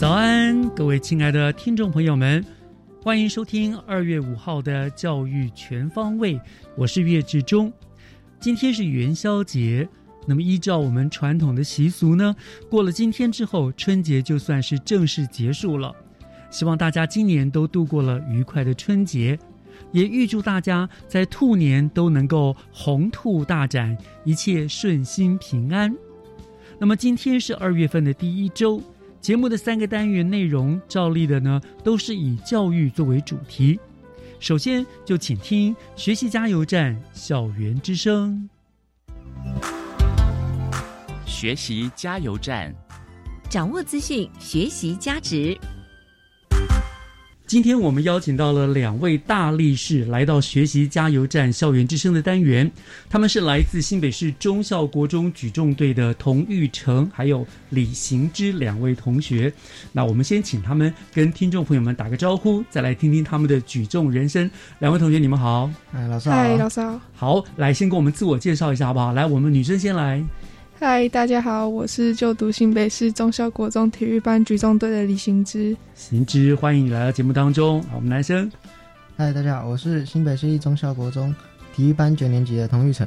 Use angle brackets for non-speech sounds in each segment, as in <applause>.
早安，各位亲爱的听众朋友们，欢迎收听二月五号的教育全方位，我是岳志忠。今天是元宵节，那么依照我们传统的习俗呢，过了今天之后，春节就算是正式结束了。希望大家今年都度过了愉快的春节，也预祝大家在兔年都能够红兔大展，一切顺心平安。那么今天是二月份的第一周。节目的三个单元内容，照例的呢，都是以教育作为主题。首先就请听学习加油站校园之声。学习加油站，掌握资讯，学习加值。今天我们邀请到了两位大力士来到学习加油站校园之声的单元，他们是来自新北市中校国中举重队的童玉成还有李行之两位同学。那我们先请他们跟听众朋友们打个招呼，再来听听他们的举重人生。两位同学，你们好。哎，老师好。嗨，老师好。好，来先跟我们自我介绍一下好不好？来，我们女生先来。嗨，大家好，我是就读新北市中校国中体育班举重队的李行之。行之，欢迎你来到节目当中。好，我们男生。嗨，大家好，我是新北市一中校国中体育班九年级的童玉成。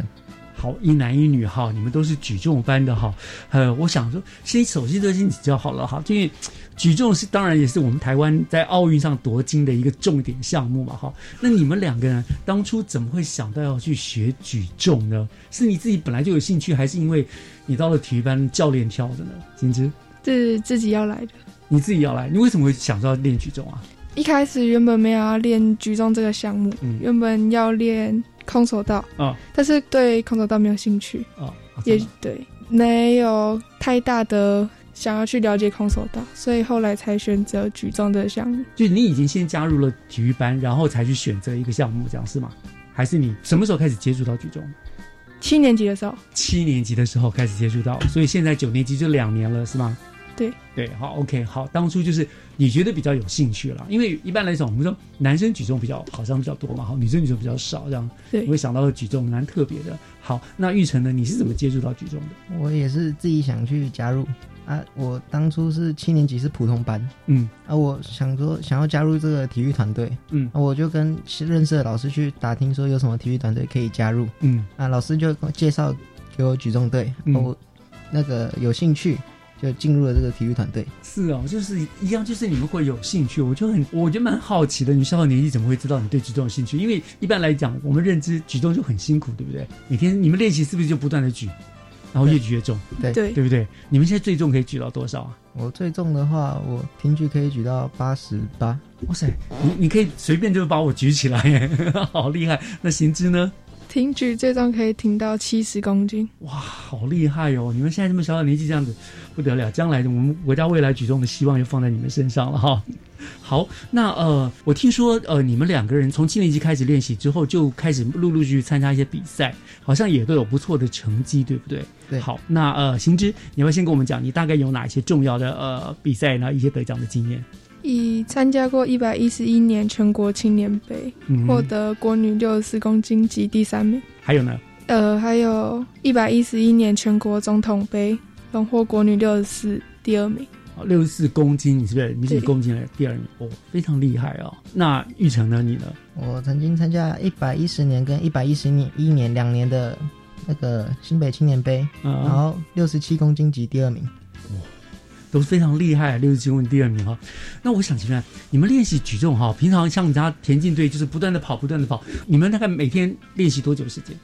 好，一男一女哈，你们都是举重班的哈。呃，我想说，先首先都先比较好了哈，因为举重是当然也是我们台湾在奥运上夺金的一个重点项目嘛哈。那你们两个人当初怎么会想到要去学举重呢？是你自己本来就有兴趣，还是因为你到了体育班教练挑的呢？金枝，是自己要来的。你自己要来，你为什么会想到练举重啊？一开始原本没有要练举重这个项目，嗯原本要练空手道，啊但是对空手道没有兴趣，啊，也对没有太大的想要去了解空手道，所以后来才选择举重这个项目。就你已经先加入了体育班，然后才去选择一个项目，这样是吗？还是你什么时候开始接触到举重？七年级的时候，七年级的时候开始接触到，所以现在九年级就两年了，是吗？对对，好，OK，好，当初就是你觉得比较有兴趣了，因为一般来讲，我们说男生举重比较好像比较多嘛，好，女生举重比较少，这样对你会想到举重蛮特别的。好，那玉成呢？你是怎么接触到举重的？我也是自己想去加入啊。我当初是七年级是普通班嗯啊，我想说想要加入这个体育团队嗯啊，我就跟认识的老师去打听说有什么体育团队可以加入嗯啊，老师就介绍给我举重队，嗯我那个有兴趣就进入了这个体育团队。是哦，就是一样，就是你们会有兴趣，我就很，我就蛮好奇的，你小小年纪怎么会知道你对举重有兴趣？因为一般来讲，我们认知举重就很辛苦，对不对？每天你们练习是不是就不断的举，然后越举越重，对对对不对？你们现在最重可以举到多少啊？我最重的话，我平均可以举到八十八。哇塞，你你可以随便就把我举起来耶，<laughs> 好厉害！那行之呢？挺举最重可以挺到七十公斤。哇，好厉害哦！你们现在这么小小年纪这样子，不得了！将来我们国家未来举重的希望就放在你们身上了哈。好，那呃，我听说呃，你们两个人从七年级开始练习之后，就开始陆陆续续参加一些比赛，好像也都有不错的成绩，对不对？对好，那呃，行之，你要不要先跟我们讲，你大概有哪一些重要的呃比赛呢？一些得奖的经验？已参加过一百一十一年全国青年杯，嗯获得国女六十四公斤级第三名。还有呢？呃，还有一百一十一年全国总统杯，荣获国女六十四第二名。哦六十四公斤，你是不是？你是对公斤的第二名哦，非常厉害哦。那玉成呢？你呢？我曾经参加一百一十年跟一百一十年一年两年的那个新北青年杯，然嗯，后六十七公斤级第二名。都是非常厉害，六十七公斤第二名哈。那我想请问，你们练习举重哈，平常像你家田径队就是不断的跑，不断的跑，你们大概每天练习多久时间？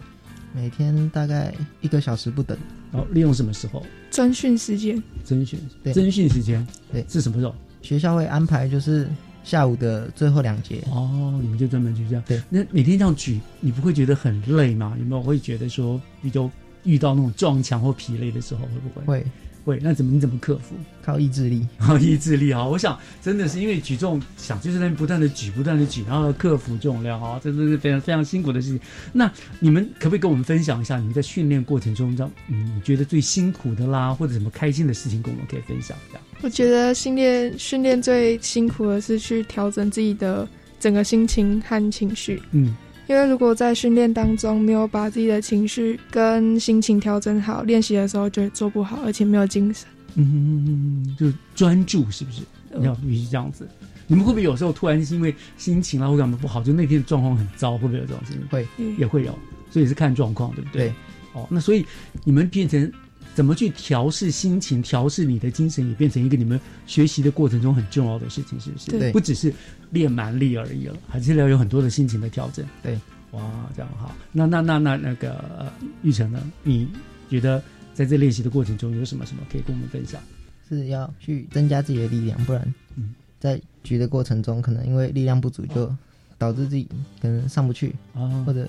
每天大概一个小时不等，然后利用什么时候？专训时间，甄选，对甄训时间，对是什么时候？学校会安排就是下午的最后两节。哦，你们就专门去这样。对，那每天这样举，你不会觉得很累吗？有没有会觉得说，比较遇到那种撞墙或疲累的时候，会不会？会会。那怎么你怎么克服？靠意志力。<laughs> 然后意志力啊，我想真的是因为举重，想就是在那边不断的举，不断的举，然后克服重量啊，这真是非常非常辛苦的事情。那你们可不可以跟我们分享一下，你们在训练过程中，这样嗯，你觉得最辛苦的啦，或者什么开心的事情，跟我们可以分享一下？我觉得训练训练最辛苦的是去调整自己的整个心情和情绪，嗯，因为如果在训练当中没有把自己的情绪跟心情调整好，练习的时候就做不好，而且没有精神。嗯，就专注是不是？要必须这样子。你们会不会有时候突然是因为心情啊或干嘛不好，就那天的状况很糟，会不会有这种事情？会也会有，所以是看状况，对不对？对。哦，那所以你们变成怎么去调试心情、调试你的精神，也变成一个你们学习的过程中很重要的事情，是不是？对不只是练蛮力而已了，还是要有很多的心情的调整。对。哇，这样好。那那那那那个呃玉成呢？你觉得在这练习的过程中有什么什么可以跟我们分享？是要去增加自己的力量，不然嗯在举的过程中，可能因为力量不足，就导致自己可能上不去，啊或者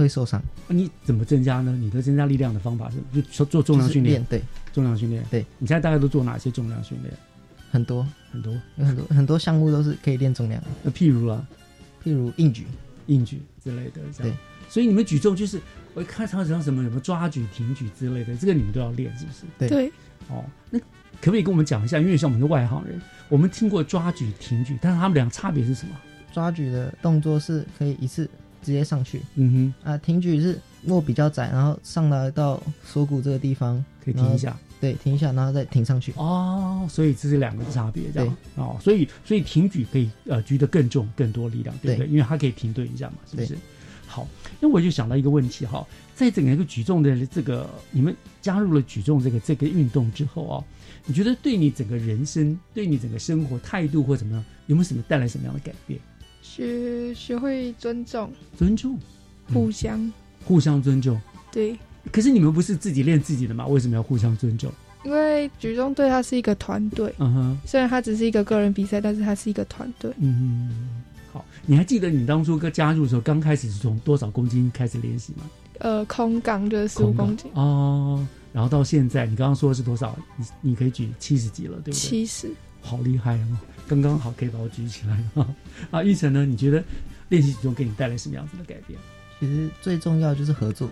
会受伤。你怎么增加呢？你的增加力量的方法是就做做重量训练练，，对，重量训练。对，你现在大概都做哪些重量训练？很多很多。有很多很多项目都是可以练重量的，那譬如啊，譬如硬举，硬举之类的，对。所以你们举重就是我看常常什么什么抓举、挺举之类的，这个你们都要练，是不是？对对，哦，那可不可以跟我们讲一下？因为像我们是外行人，我们听过抓举、挺举，但是他们俩差别是什么？抓举的动作是可以一次直接上去嗯哼啊，挺举是握比较窄，然后上来到锁骨这个地方，可以停一下。对，停一下，然后再挺上去。哦，所以这是两个差别，这样哦，所以所以挺举可以呃举得更重、更多力量，对不对？对因为它可以停顿一下嘛，是不是？好，那我就想到一个问题哈，在整个一个举重的这个，你们加入了举重这个这个运动之后啊，你觉得对你整个人生、对你整个生活态度或怎么样，有没有什么带来什么样的改变？学学会尊重，尊重，互相、互相尊重。对，可是你们不是自己练自己的吗？为什么要互相尊重？因为举重队它是一个团队，嗯哼。虽然它只是一个个人比赛，但是它是一个团队。嗯，好，你还记得你当初刚加入的时候，刚开始是从多少公斤开始练习吗？呃，空杠就是十五公斤，哦，然后到现在，你刚刚说的是多少？你你可以举七十几了，对不对？七十。好厉害哦，刚刚好可以把我举起来啊！<laughs> 啊，玉成呢？你觉得练习举重给你带来什么样子的改变？其实最重要就是合作，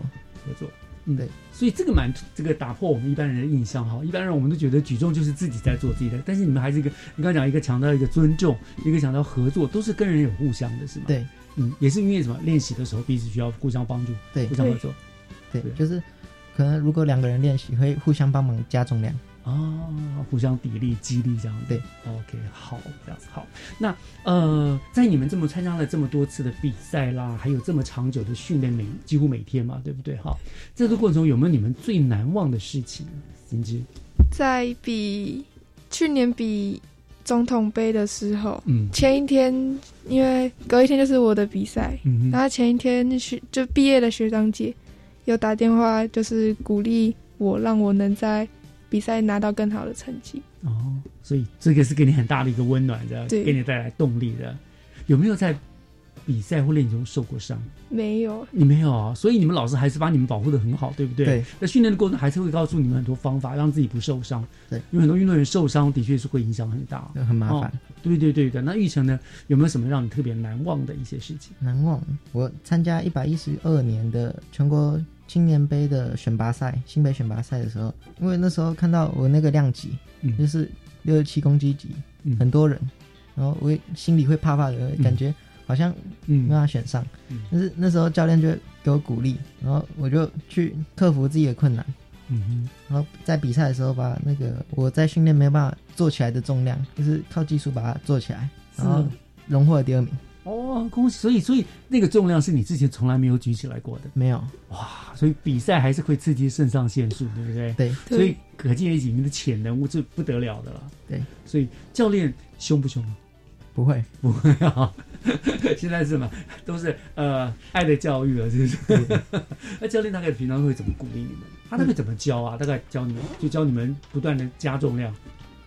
合作，嗯，对，所以这个蛮这个打破我们一般人的印象哈。一般人我们都觉得举重就是自己在做自己的，但是你们还是一个，你刚刚讲一个强调一个尊重，一个强调合作，都是跟人有互相的，是吗？，对嗯，也是因为什么？练习的时候彼此需要互相帮助，对互相合作。对，对就是可能如果两个人练习会互相帮忙加重量，哦，互相砥砺、激励这样子。对，OK，好，这样子好。那呃，在你们这么参加了这么多次的比赛啦，还有这么长久的训练，每几乎每天嘛，对不对？哈，在这个过程中有没有你们最难忘的事情？金枝，在比去年比总统杯的时候，嗯前一天因为隔一天就是我的比赛，嗯，然后前一天学就毕业的学长姐有打电话，就是鼓励我，让我能在比赛拿到更好的成绩。哦，所以这个是给你很大的一个温暖的，对给你带来动力的。有没有在比赛或练习中受过伤？没有，你没有啊，所以你们老师还是把你们保护的很好，对不对？对。在训练的过程还是会告诉你们很多方法，让自己不受伤。对，因为很多运动员受伤的确是会影响很大。很麻烦。对对对的。那玉成呢，有没有什么让你特别难忘的一些事情？难忘，我参加一百一十二年的全国青年杯的选拔赛，新北选拔赛的时候，因为那时候看到我那个量级，嗯。就是六十七公斤级，嗯。很多人，然后我也心里会怕怕的，感觉好像没办嗯法选上。嗯。但是那时候教练就给我鼓励，然后我就去克服自己的困难，嗯哼。然后在比赛的时候把那个我在训练没有办法做起来的重量，就是靠技术把它做起来，然后荣获了第二名。哦，恭喜！所以所以那个重量是你之前从来没有举起来过的，没有，哇！所以比赛还是会刺激肾上腺素，对不对？对，所以可见你们的潜能是不得了的了。对，所以教练凶不凶啊？不会，<laughs> 不会啊，现在是什么？都是呃爱的教育了，是不是？<laughs> 那教练大概平常会怎么鼓励你们？他大概怎么教啊？大概教你们，就教你们不断的加重量。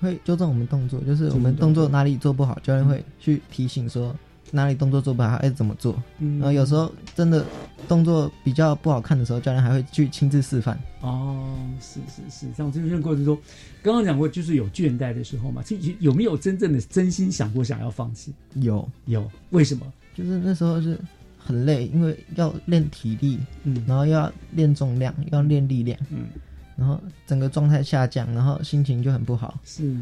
会纠正我们动作，就是我们动作哪里做不好，教练会去提醒说哪里动作做不好，该怎么做。嗯然后有时候真的动作比较不好看的时候，教练还会去亲自示范。哦，是是是，像这个过程中，刚刚讲过，就是有倦怠的时候嘛，其实有没有真正的真心想过想要放弃？有，有，为什么？就是那时候是很累，因为要练体力，嗯然后又要练重量，又要练力量，嗯，然后整个状态下降，然后心情就很不好。是是是，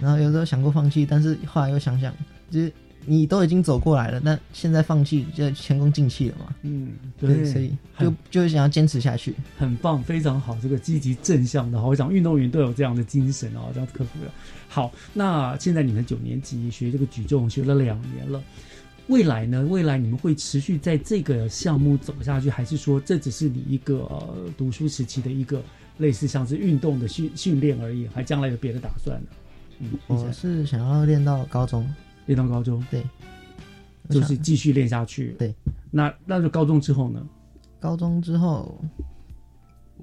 然后有时候想过放弃，但是后来又想想，就是你都已经走过来了，那现在放弃就前功尽弃了嘛。嗯，对，所以就就想要坚持下去。很棒，非常好，这个积极正向的，好，我想运动员都有这样的精神哦，这样克服了。好，那现在你们九年级学这个举重学了两年了，未来呢？未来你们会持续在这个项目走下去，还是说这只是你一个、呃、读书时期的一个类似像是运动的训训练而已？还将来有别的打算呢？嗯，我是想要练到高中，练到高中，对，就是继续练下去。对，那那就高中之后呢？高中之后，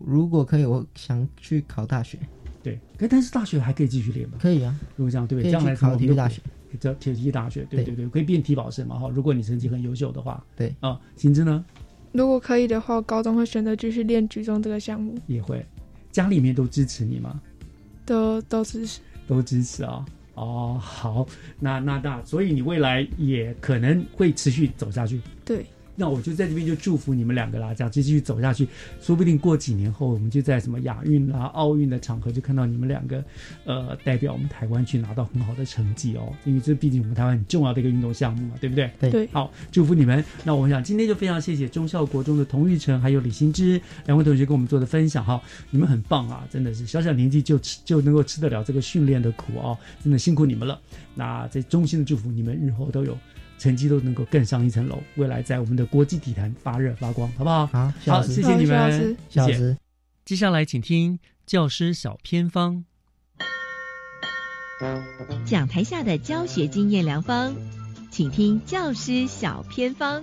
如果可以，我想去考大学。对，可但是大学还可以继续练吗？可以啊，如果这样，对不对？将来考体育大学，叫体育大学，对对对，可以变体保生嘛哈。如果你成绩很优秀的话，对啊，行之呢如果可以的话，高中会选择继续练举重这个项目，也会，家里面都支持你吗？都都支持。都支持啊。哦，哦好，那那那，所以你未来也可能会持续走下去。对，那我就在这边就祝福你们两个啦，这样继续走下去，说不定过几年后，我们就在什么亚运啦、奥运的场合，就看到你们两个，呃，代表我们台湾去拿到很好的成绩哦。因为这毕竟我们台湾很重要的一个运动项目嘛，对不对？对对好，祝福你们。那我想今天就非常谢谢中校国中的童玉成还有李新之两位同学跟我们做的分享哈，你们很棒啊，真的是小小年纪就吃就能够吃得了这个训练的苦哦，真的辛苦你们了。那在衷心的祝福你们日后都有。成绩都能够更上一层楼，未来在我们的国际体坛发热发光，好不好？好，谢好，谢谢你们好谢，谢。接下来请听教师小偏方。讲台下的教学经验良方，请听教师小偏方。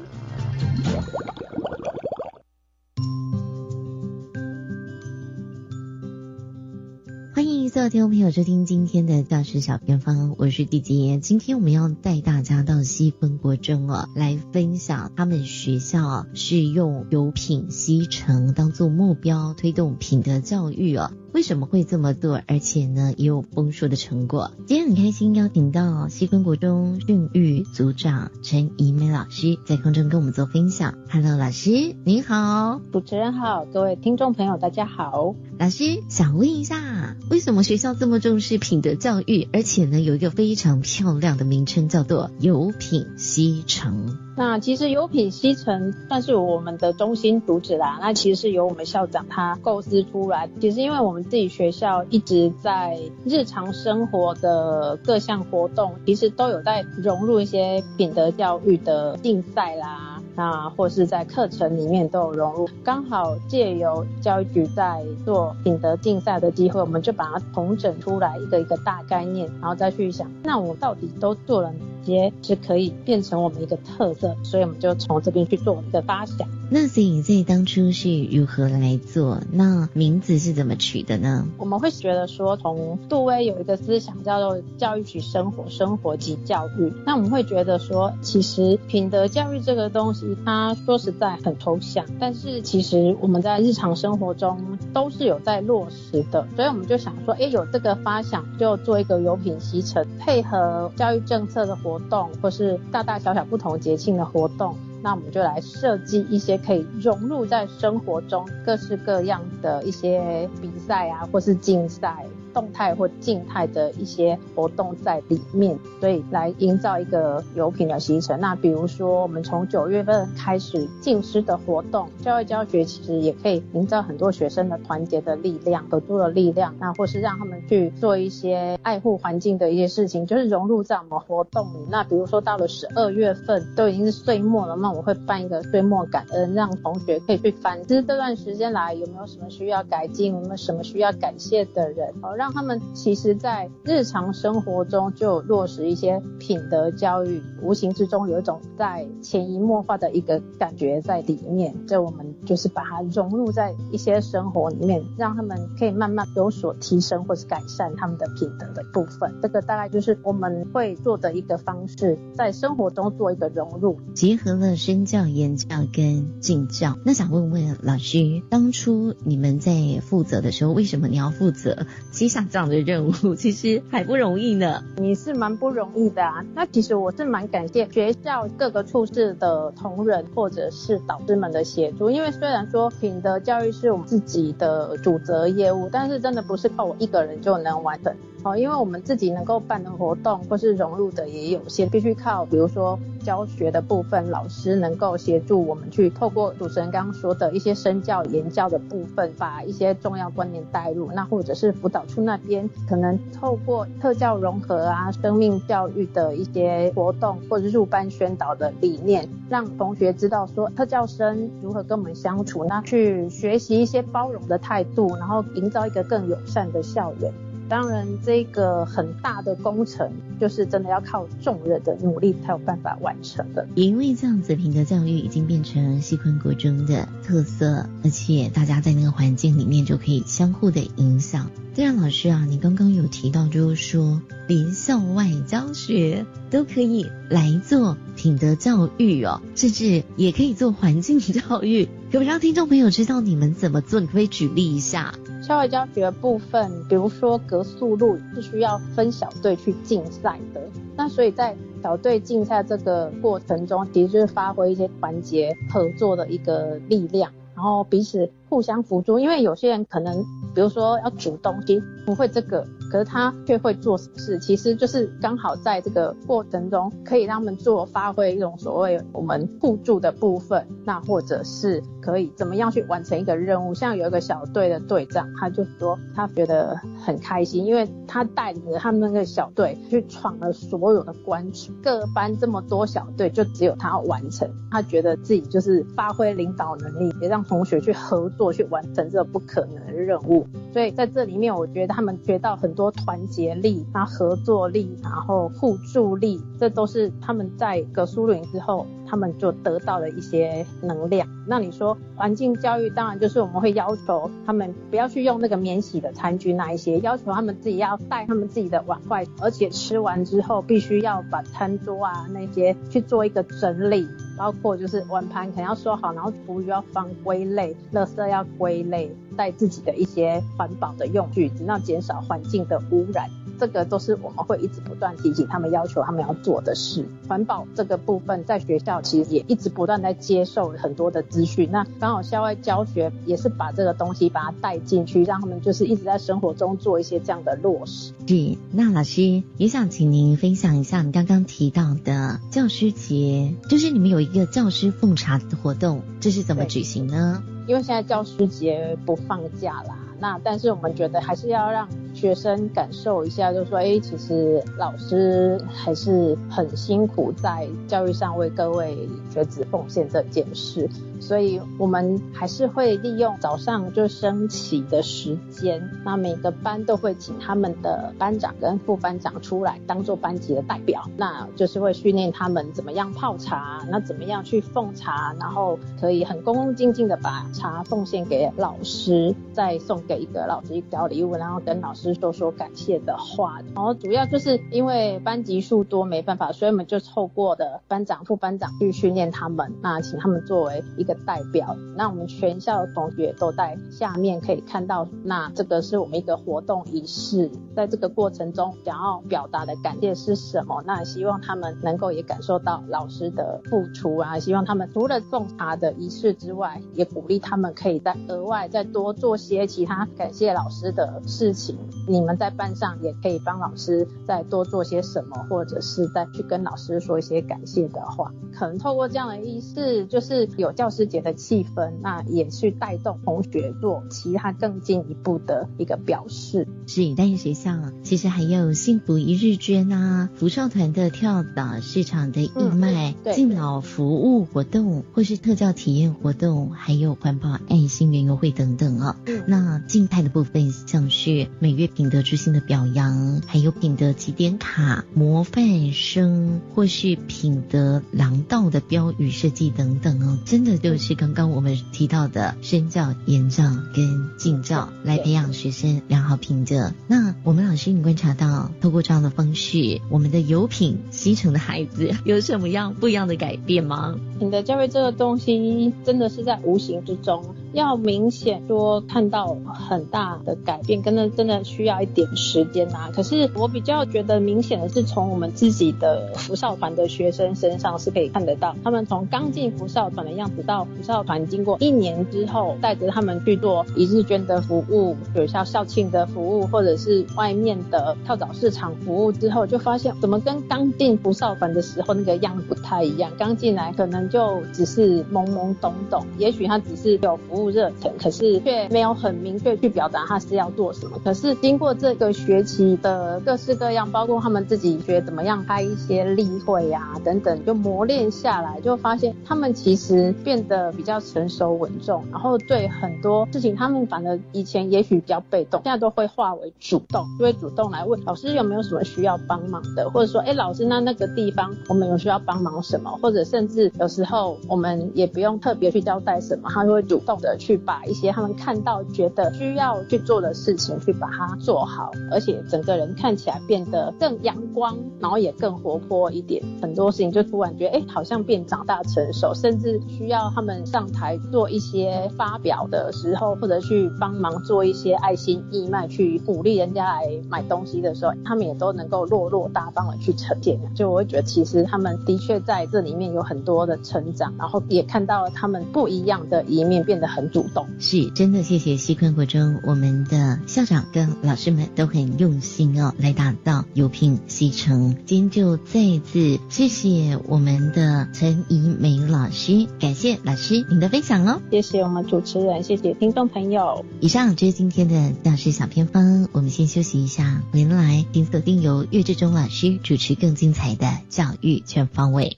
各位听众朋友收听今天的教师小偏方，我是弟弟。今天我们要带大家到西分国中哦，来分享他们学校是用有品西成当做目标，推动品德教育哦。为什么会这么做？而且呢，也有丰硕的成果。今天很开心邀请到西分国中训育组长陈怡美老师在空中跟我们做分享。Hello，老师您好，主持人好，各位听众朋友大家好。老师想问一下，为什么学校这么重视品德教育？而且呢，有一个非常漂亮的名称叫做“有品西城”。那其实优品西城算是我们的中心主旨啦。那其实是由我们校长他构思出来。其实因为我们自己学校一直在日常生活的各项活动，其实都有在融入一些品德教育的竞赛啦，那或是在课程里面都有融入。刚好借由教育局在做品德竞赛的机会，我们就把它统整出来一个一个大概念，然后再去想，那我到底都做了哪些是可以变成我们一个特色，所以我们就从这边去做一个发想。那所以在当初是如何来做？那名字是怎么取的呢？我们会觉得说，从杜威有一个思想叫做“教育即生活，生活即教育”。那我们会觉得说，其实品德教育这个东西，它说实在很抽象，但是其实我们在日常生活中都是有在落实的。所以我们就想说，哎，有这个发想，就做一个有品西城，配合教育政策的活动，或是大大小小不同节庆的活动。那我们就来设计一些可以融入在生活中各式各样的一些比赛啊，或是竞赛。动态或静态的一些活动在里面，所以来营造一个有品的行程。那比如说，我们从九月份开始进师的活动，教育教学其实也可以营造很多学生的团结的力量、合作的力量。那或是让他们去做一些爱护环境的一些事情，就是融入在我们活动里。那比如说到了十二月份，都已经是岁末了，那我会办一个岁末感恩，让同学可以去反思这段时间来有没有什么需要改进，有没有什么需要感谢的人，哦。让他们其实，在日常生活中就落实一些品德教育，无形之中有一种在潜移默化的一个感觉在里面。这我们就是把它融入在一些生活里面，让他们可以慢慢有所提升或是改善他们的品德的部分。这个大概就是我们会做的一个方式，在生活中做一个融入，结合了身教、言教跟敬教。那想问问老师，当初你们在负责的时候，为什么你要负责？其实。像这样的任务其实还不容易呢，你是蛮不容易的啊。那其实我是蛮感谢学校各个处室的同仁或者是导师们的协助，因为虽然说品德教育是我们自己的主责业务，但是真的不是靠我一个人就能完成。哦，因为我们自己能够办的活动或是融入的也有限，必须靠比如说教学的部分，老师能够协助我们去透过主持人刚刚说的一些身教言教的部分，把一些重要观念带入。那或者是辅导处那边可能透过特教融合啊、生命教育的一些活动，或者是入班宣导的理念，让同学知道说特教生如何跟我们相处，那去学习一些包容的态度，然后营造一个更友善的校园。当然，这个很大的工程，就是真的要靠众人的努力才有办法完成的。也因为这样子品德教育已经变成西昆国中的特色，而且大家在那个环境里面就可以相互的影响。这样，老师啊，你刚刚有提到，就是说连校外教学都可以来做品德教育哦，甚至也可以做环境教育。可 <laughs> 不可以让听众朋友知道你们怎么做？你可以举例一下。校外教学部分，比如说格速路是需要分小队去竞赛的，那所以在小队竞赛这个过程中，其实就是发挥一些团结合作的一个力量，然后彼此互相辅助。因为有些人可能，比如说要煮东西，不会这个。可是他却会做事，其实就是刚好在这个过程中，可以让他们做发挥一种所谓我们互助的部分，那或者是可以怎么样去完成一个任务。像有一个小队的队长，他就说他觉得很开心，因为他带领着他们那个小队去闯了所有的关，各班这么多小队，就只有他要完成，他觉得自己就是发挥领导能力，也让同学去合作去完成这个不可能的任务。所以在这里面，我觉得他们学到很多。多团结力，然后合作力，然后互助力，这都是他们在格苏鲁营之后，他们就得到了一些能量。那你说环境教育，当然就是我们会要求他们不要去用那个免洗的餐具那一些，要求他们自己要带他们自己的碗筷，而且吃完之后必须要把餐桌啊那些去做一个整理，包括就是碗盘可能要收好，然后厨余要放归类，垃圾要归类。带自己的一些环保的用具，尽量减少环境的污染。这个都是我们会一直不断提醒他们，要求他们要做的事。环保这个部分，在学校其实也一直不断在接受很多的资讯。那刚好校外教学也是把这个东西把它带进去，让他们就是一直在生活中做一些这样的落实。是，那老师也想请您分享一下你刚刚提到的教师节，就是你们有一个教师奉茶的活动，这是怎么举行呢？因为现在教师节不放假啦，那但是我们觉得还是要让学生感受一下，就说，哎，其实老师还是很辛苦在教育上为各位学子奉献这件事。所以我们还是会利用早上就升旗的时间，那每个班都会请他们的班长跟副班长出来当做班级的代表，那就是会训练他们怎么样泡茶，那怎么样去奉茶，然后可以很恭恭敬敬的把茶奉献给老师，再送给一个老师一条礼物，然后跟老师说说感谢的话。然后主要就是因为班级数多没办法，所以我们就凑过的班长、副班长去训练他们，那请他们作为一个代表。那我们全校的同学都在下面可以看到，那这个是我们一个活动仪式，在这个过程中想要表达的感谢是什么？那希望他们能够也感受到老师的付出啊，希望他们除了送茶的仪式之外，也鼓励他们可以在额外再多做些其他感谢老师的事情。你们在班上也可以帮老师再多做些什么，或者是再去跟老师说一些感谢的话。可能透过这样的仪式，就是有教师节的气氛，那也去带动同学做其他更进一步的一个表示。是，但是学校其实还有幸福一日捐啊，福少团的跳蚤市场的义卖、敬老服务活动，或是特教体验活动，还有环保爱心园游会等等哦。那静态的部分像是每月品德之星的表扬，还有品德几点卡、模范生，或是品德廊道的标语设计等等哦，真的就是刚刚我们提到的身教、言教跟敬教，来培养学生良好品德。那我们老师，你观察到，透过这样的方式，我们的有品西城的孩子有什么样不一样的改变吗？品德教育这个东西，真的是在无形之中。要明显说看到很大的改变，跟那真的需要一点时间呐。可是我比较觉得明显的是从我们自己的福少团的学生身上是可以看得到，他们从刚进福少团的样子到福少团经过一年之后，带着他们去做一日捐的服务，学校校庆的服务，或者是外面的跳蚤市场服务之后，就发现怎么跟刚进福少团的时候那个样不太一样。刚进来可能就只是懵懵懂懂，也许他只是有服务。热忱，可是却没有很明确去表达他是要做什么。可是经过这个学期的各式各样，包括他们自己学怎么样开一些例会呀等等，就磨练下来，就发现他们其实变得比较成熟稳重，然后对很多事情，他们反而以前也许比较被动，现在都会化为主动，就会主动来问老师有没有什么需要帮忙的，或者说，哎，老师那那个地方我们有需要帮忙什么，或者甚至有时候我们也不用特别去交代什么，他就会主动的。去把一些他们看到觉得需要去做的事情去把它做好，而且整个人看起来变得更阳光，然后也更活泼一点。很多事情就突然觉得，哎，好像变长大成熟，甚至需要他们上台做一些发表的时候，或者去帮忙做一些爱心义卖，去鼓励人家来买东西的时候，他们也都能够落落大方的去呈现。就我会觉得，其实他们的确在这里面有很多的成长，然后也看到了他们不一样的一面，变得很。主动是真的，谢谢西昆国中，我们的校长跟老师们都很用心哦，来打造有品西城。今天就再一次谢谢我们的陈怡美老师，感谢老师您的分享哦，谢谢我们主持人，谢谢听众朋友。以上就是今天的教师小偏方，我们先休息一下，回来请锁定由岳志忠老师主持更精彩的教育全方位。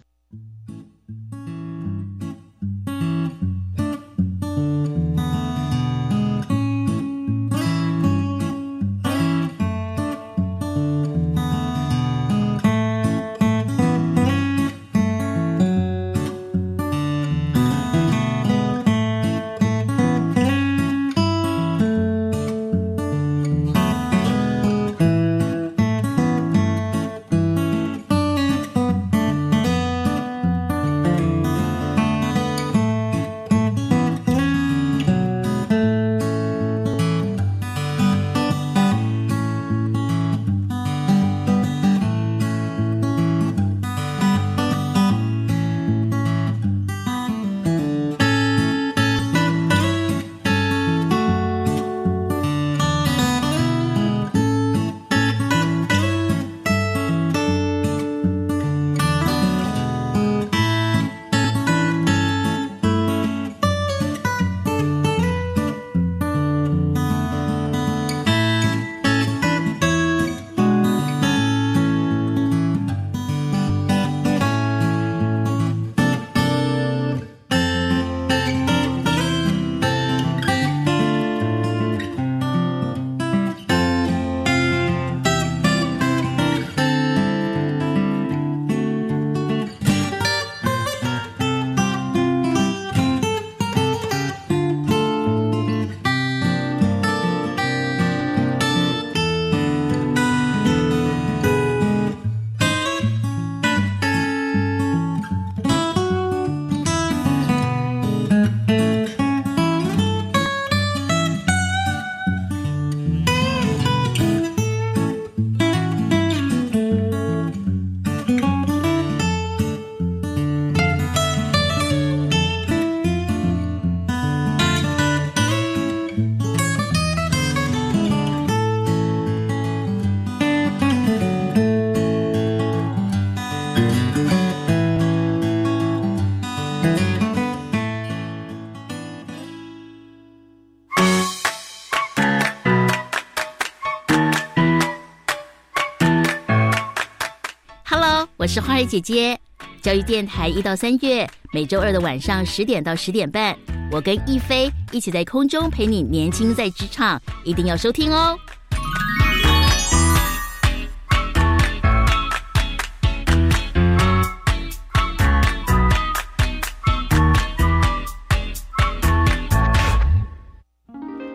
姐姐。教育电台一到三月，每周二的晚上十点到十点半，我跟亦菲一起在空中陪你年轻在职场，一定要收听哦。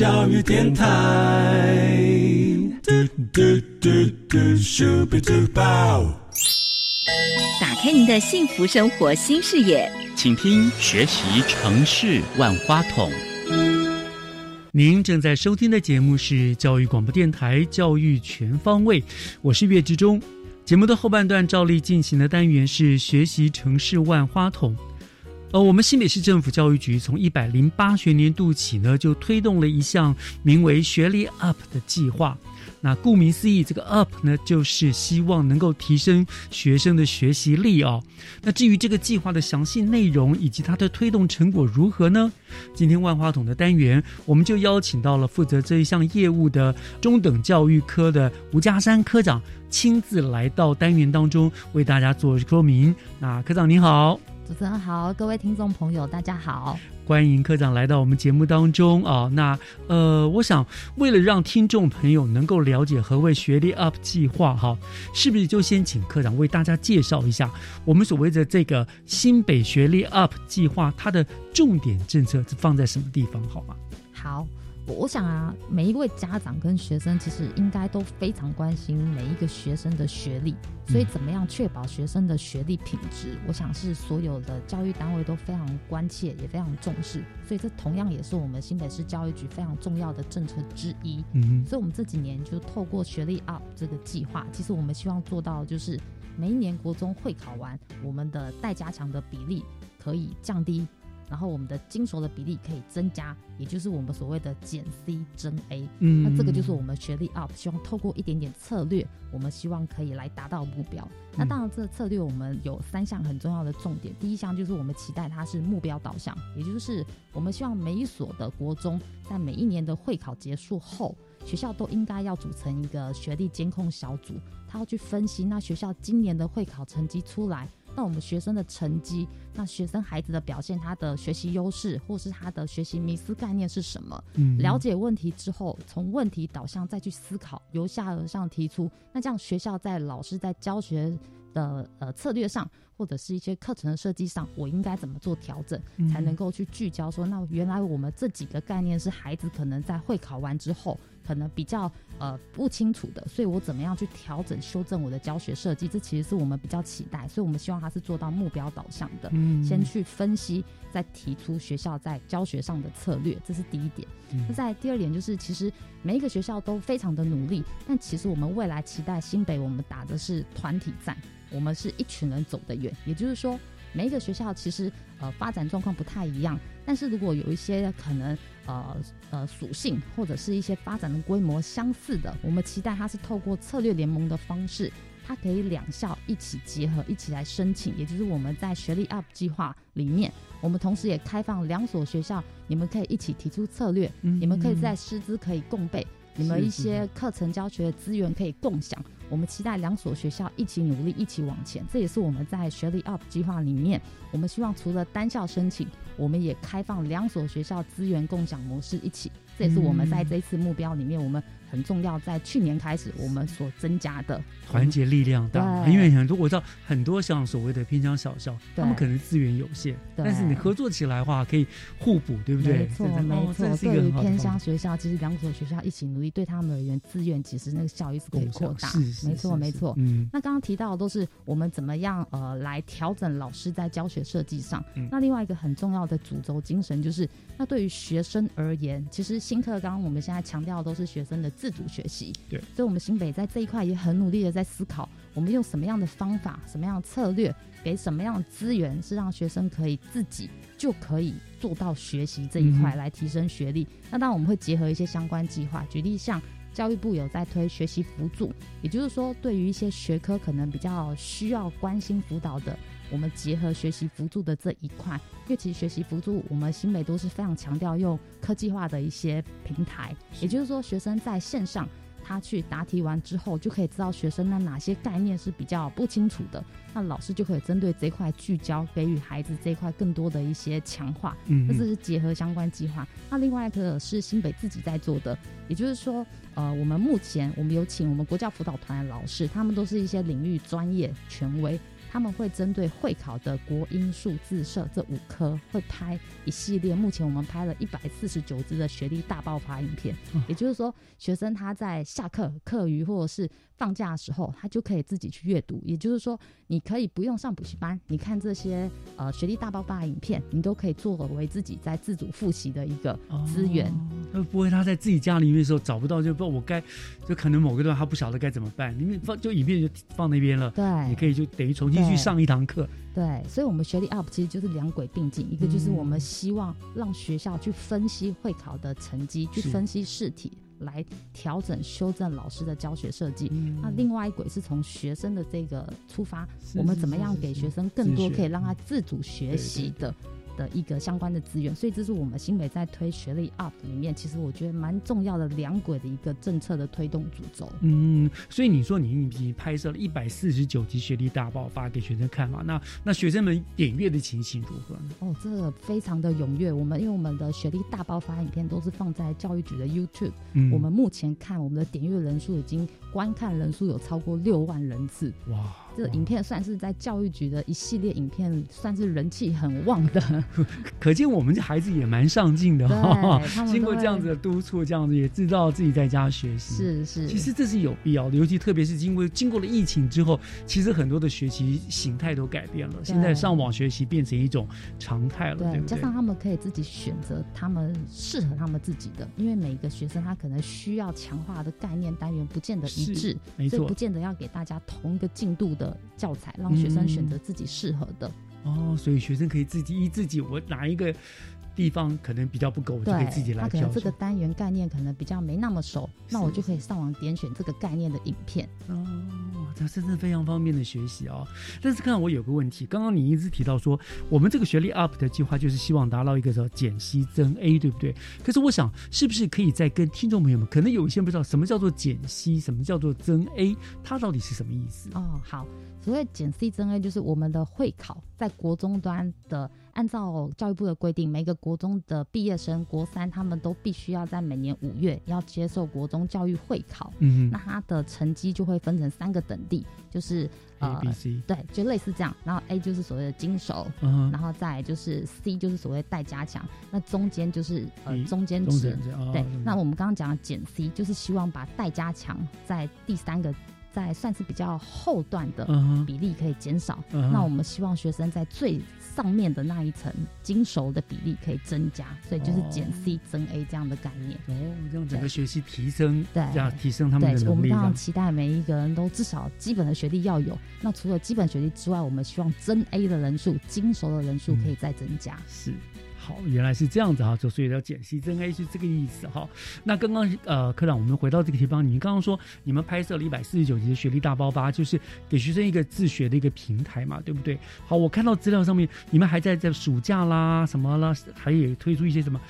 教育电台。打开您的幸福生活新视野，请听学习城市万花筒。您正在收听的节目是教育广播电台《教育全方位》，我是岳志忠。节目的后半段照例进行的单元是学习城市万花筒。呃，我们新北市政府教育局从一百零八学年度起呢，就推动了一项名为“学历 UP” 的计划。那顾名思义，这个 UP 呢，就是希望能够提升学生的学习力哦。那至于这个计划的详细内容以及它的推动成果如何呢？今天万花筒的单元，我们就邀请到了负责这一项业务的中等教育科的吴家山科长，亲自来到单元当中为大家做说明。那科长您好。主持人好，各位听众朋友，大家好，欢迎科长来到我们节目当中啊。那呃，我想为了让听众朋友能够了解何谓学历 UP 计划哈，是不是就先请科长为大家介绍一下我们所谓的这个新北学历 UP 计划，它的重点政策是放在什么地方？好吗？好。我想啊，每一位家长跟学生其实应该都非常关心每一个学生的学历，所以怎么样确保学生的学历品质，我想是所有的教育单位都非常关切，也非常重视。所以这同样也是我们新北市教育局非常重要的政策之一。嗯，所以我们这几年就透过学历 UP 这个计划，其实我们希望做到就是每一年国中会考完，我们的待加强的比例可以降低。然后我们的精熟的比例可以增加，也就是我们所谓的减 C 增 A。嗯，那这个就是我们学历 UP，希望透过一点点策略，我们希望可以来达到目标。那当然，这个策略我们有三项很重要的重点。第一项就是我们期待它是目标导向，也就是我们希望每一所的国中在每一年的会考结束后，学校都应该要组成一个学历监控小组，他要去分析那学校今年的会考成绩出来。那我们学生的成绩，那学生孩子的表现，他的学习优势，或是他的学习迷思概念是什么？嗯，了解问题之后，从问题导向再去思考，由下而上提出。那这样学校在老师在教学的呃策略上，或者是一些课程的设计上，我应该怎么做调整，才能够去聚焦说，那原来我们这几个概念是孩子可能在会考完之后。可能比较呃不清楚的，所以我怎么样去调整修正我的教学设计？这其实是我们比较期待，所以我们希望他是做到目标导向的，嗯，先去分析，再提出学校在教学上的策略，这是第一点。那在第二点就是，其实每一个学校都非常的努力，但其实我们未来期待新北，我们打的是团体战，我们是一群人走得远，也就是说。每一个学校其实呃发展状况不太一样，但是如果有一些可能呃呃属性或者是一些发展的规模相似的，我们期待它是透过策略联盟的方式。它可以两校一起结合，一起来申请，也就是我们在学历 UP 计划里面，我们同时也开放两所学校，你们可以一起提出策略，你们可以在师资可以共备，你们一些课程教学资源可以共享。我们期待两所学校一起努力，一起往前。这也是我们在学历 UP 计划里面，我们希望除了单校申请，我们也开放两所学校资源共享模式一起。这也是我们在这一次目标里面，我们。很重要，在去年开始，我们所增加的团结力量大，因为很多我知道很多像所谓的偏乡小校，他们可能资源有限，但是你合作起来的话，可以互补，对不对？没错，没错。对于偏乡学校，其实两所学校一起努力，对他们而言，资源其实那个效益是可以扩大。没错，没错。嗯，那刚刚提到的都是我们怎么样呃来调整老师在教学设计上。那另外一个很重要的主轴精神就是，那对于学生而言，其实新课纲我们现在强调的都是学生的。自主学习，对，所以，我们新北在这一块也很努力的在思考，我们用什么样的方法、什么样的策略，给什么样的资源，是让学生可以自己就可以做到学习这一块，来提升学历。那当然，我们会结合一些相关计划，举例像教育部有在推学习辅助，也就是说，对于一些学科可能比较需要关心辅导的。我们结合学习辅助的这一块，因为其实学习辅助，我们新北都是非常强调用科技化的一些平台，也就是说，学生在线上他去答题完之后，就可以知道学生那哪些概念是比较不清楚的，那老师就可以针对这块聚焦，给予孩子这一块更多的一些强化。嗯，这是结合相关计划。那另外一个是新北自己在做的，也就是说，呃，我们目前我们有请我们国教辅导团的老师，他们都是一些领域专业权威。他们会针对会考的国英数自社这五科，会拍一系列。目前我们拍了一百四十九支的学历大爆发影片，也就是说，学生他在下课、课余或者是放假的时候，他就可以自己去阅读。也就是说，你可以不用上补习班，你看这些呃学历大爆发影片，你都可以作为自己在自主复习的一个资源。那不会他在自己家里面的时候找不到，就不知道我该，就可能某个段他不晓得该怎么办，因为放就影片就放那边了。对，你可以就等于重新。去上一堂课，对，所以，我们学历 UP 其实就是两轨并进，一个就是我们希望让学校去分析会考的成绩，去分析试题，来调整修正老师的教学设计。那另外一轨是从学生的这个出发，我们怎么样给学生更多可以让他自主学习的。的一个相关的资源，所以这是我们新北在推学历 UP 里面，其实我觉得蛮重要的两轨的一个政策的推动主轴。嗯，所以你说你已经拍摄了一百四十九集学历大爆发给学生看嘛？那那学生们点阅的情形如何呢？哦，这个非常的踊跃。我们因为我们的学历大爆发影片都是放在教育局的 YouTube，嗯我们目前看我们的点阅人数已经观看人数有超过六万人次。哇！这个影片算是在教育局的一系列影片，算是人气很旺的。<laughs> 可见我们这孩子也蛮上进的哈。<laughs> 经过这样子的督促，这样子也知道自己在家学习。是是，其实这是有必要的，尤其特别是经过经过了疫情之后，其实很多的学习形态都改变了。现在上网学习变成一种常态了，对加上他们可以自己选择他们适合他们自己的，因为每一个学生他可能需要强化的概念单元不见得一致，所以不见得要给大家同一个进度。的教材让学生选择自己适合的。哦，所以学生可以自己依自己，我哪一个地方可能比较不够，我就可以自己来。他可能这个单元概念可能比较没那么熟，那我就可以上网点选这个概念的影片哦。这真是非常方便的学习哦。但是，看我有个问题，刚刚你一直提到说，我们这个学历 UP 的计划就是希望达到一个叫减息增 A，对不对？可是，我想是不是可以再跟听众朋友们，可能有一些不知道什么叫做减息什么叫做增 A，它到底是什么意思？哦，好。所谓减 C 增 A，就是我们的会考在国中端的，按照教育部的规定，每个国中的毕业生国三，他们都必须要在每年五月要接受国中教育会考。嗯，那他的成绩就会分成三个等地，就是呃，A、B、C，对，就类似这样。然后 A 就是所谓的金手，然后再就是 C 就是所谓待加强，那中间就是呃中间值。对，那我们刚刚讲减 C，就是希望把待加强在第三个。在算是比较后段的比例可以减少。那我们希望学生在最上面的那一层精熟的比例可以增加，所以就是减 C 增 A 这样的概念。哦，这样整个学习提升，对要提升他们的对，我们能力了。当然期待每一个人都至少基本的学历要有。那除了基本学历之外，我们希望增 A 的人数、精熟的人数可以再增加。是。好，原来是这样子哈，就所以要减 C 增 A 是这个意思哈。那刚刚呃，科长，我们回到这个地方，你刚刚说你们拍摄了一百四十九集的学历大爆发，就是给学生一个自学的一个平台嘛，对不对？好，我看到资料上面，你们还在在暑假啦什么啦，还有推出一些什么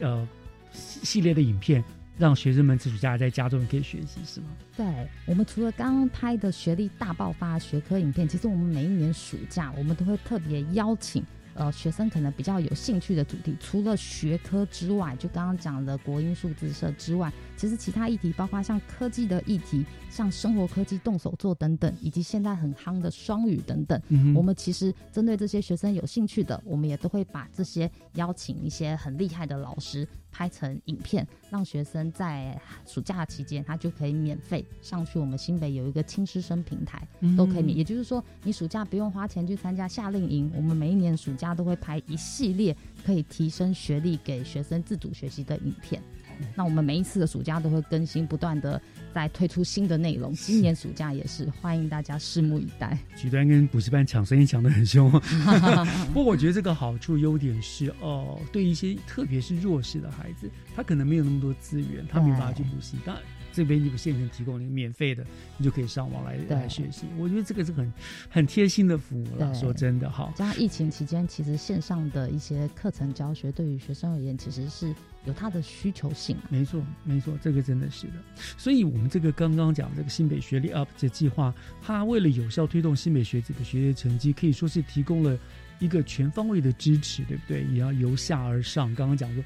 呃系列的影片，让学生们暑假在家中可以学习，是吗？对我们除了刚刚拍的学历大爆发学科影片，其实我们每一年暑假我们都会特别邀请。呃，学生可能比较有兴趣的主题，除了学科之外，就刚刚讲的国音数字社之外，其实其他议题，包括像科技的议题，像生活科技、动手做等等，以及现在很夯的双语等等，嗯我们其实针对这些学生有兴趣的，我们也都会把这些邀请一些很厉害的老师拍成影片，让学生在暑假期间他就可以免费上去我们新北有一个轻师生平台，嗯都可以免，也就是说你暑假不用花钱去参加夏令营，我们每一年暑假都会拍一系列可以提升学历给学生自主学习的影片。那我们每一次的暑假都会更新，不断的在推出新的内容。今年暑假也是，欢迎大家拭目以待。举端跟补习班抢生意抢得很凶，<laughs> 不过我觉得这个好处优点是哦，对一些特别是弱势的孩子，他可能没有那么多资源，他没办法去补习，当然这边就现成提供了一个免费的，你就可以上网来来学习。我觉得这个是很很贴心的服务了。说真的哈，加上疫情期间，其实线上的一些课程教学对于学生而言，其实是有它的需求性啊。没错，没错，这个真的是的。所以，我们这个刚刚讲这个新北学历 Up 这计划，它为了有效推动新北学子的学业成绩，可以说是提供了一个全方位的支持，对不对？也要由下而上。刚刚讲说，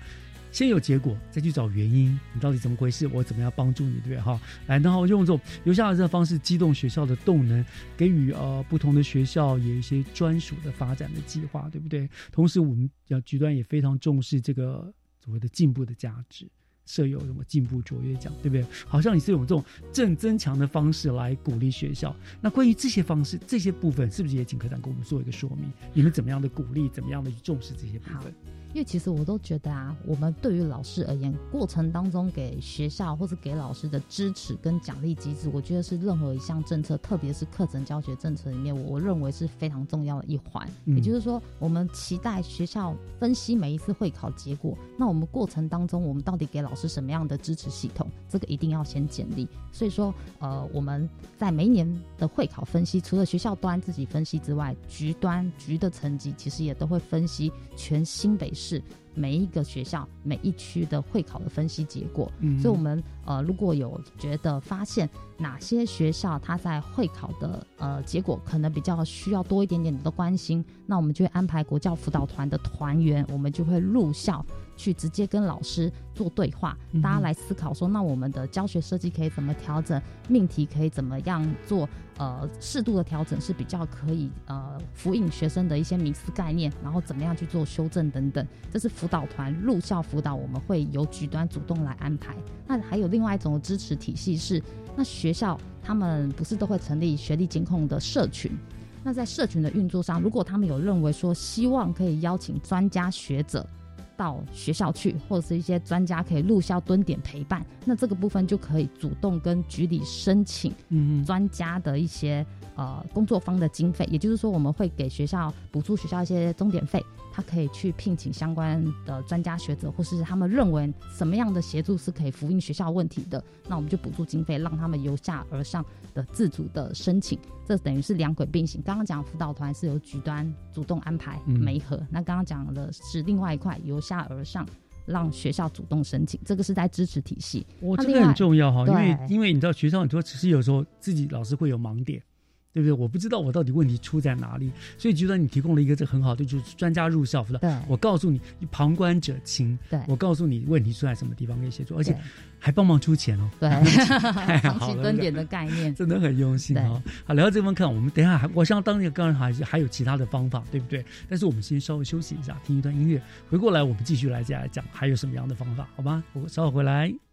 先有结果，再去找原因，你到底怎么回事？我怎么样帮助你，对不对？哈，来，然后用这种由下而上的方式，激动学校的动能，给予呃不同的学校有一些专属的发展的计划，对不对？同时，我们要局端也非常重视这个所谓的进步的价值。设有什么进步卓越奖，对不对？好像你是用这种正增强的方式来鼓励学校。那关于这些方式、这些部分，是不是也请科长给我们做一个说明？你们怎么样的鼓励，怎么样的去重视这些部分？因为其实我都觉得啊，我们对于老师而言，过程当中给学校或是给老师的支持跟奖励机制，我觉得是任何一项政策，特别是课程教学政策里面，我我认为是非常重要的一环。嗯也就是说，我们期待学校分析每一次会考结果，那我们过程当中，我们到底给老师什么样的支持系统，这个一定要先建立。所以说，呃，我们在每一年的会考分析，除了学校端自己分析之外，局端局的成绩其实也都会分析全新北市每一个学校每一区的会考的分析结果。嗯所以我们呃如果有觉得发现哪些学校它在会考的呃结果可能比较需要多一点点的关心，那我们就会安排国教辅导团的团员，我们就会入校去直接跟老师做对话，嗯大家来思考说，那我们的教学设计可以怎么调整，命题可以怎么样做，呃，适度的调整是比较可以呃辅引学生的一些迷思概念，然后怎么样去做修正等等，这是辅导团入校辅导，我们会由局端主动来安排。那还有另外一种支持体系是，那学校他们不是都会成立学历监控的社群？那在社群的运作上，如果他们有认为说希望可以邀请专家学者到学校去，或者是一些专家可以入校蹲点陪伴，那这个部分就可以主动跟局里申请嗯专家的一些呃工作方的经费，也就是说我们会给学校补助学校一些钟点费，他可以去聘请相关的专家学者，或是他们认为什么样的协助是可以福音学校问题的，那我们就补助经费，让他们由下而上的自主的申请，这等于是两轨并行。刚刚讲辅导团是由局端主动安排嗯媒合，那刚刚讲的是另外一块由下而上。让学校主动申请，这个是在支持体系。我这个很重要哈，因为因为你知道学校很多其实有时候自己老师会有盲点。对不对？我不知道我到底问题出在哪里，所以觉得你提供了一个这很好的，就是专家入校辅导。对我告诉你，旁观者清。对，我告诉你问题出在什么地方可以协助，而且还帮忙出钱哦。<laughs> 对太长期蹲点的概念真的很用心哦。好，聊到这部分，我们等一下还，我想当然当然还还有其他的方法，对不对？但是我们先稍微休息一下，听一段音乐，回过来我们继续来再来讲还有什么样的方法，好吗？我稍后回来。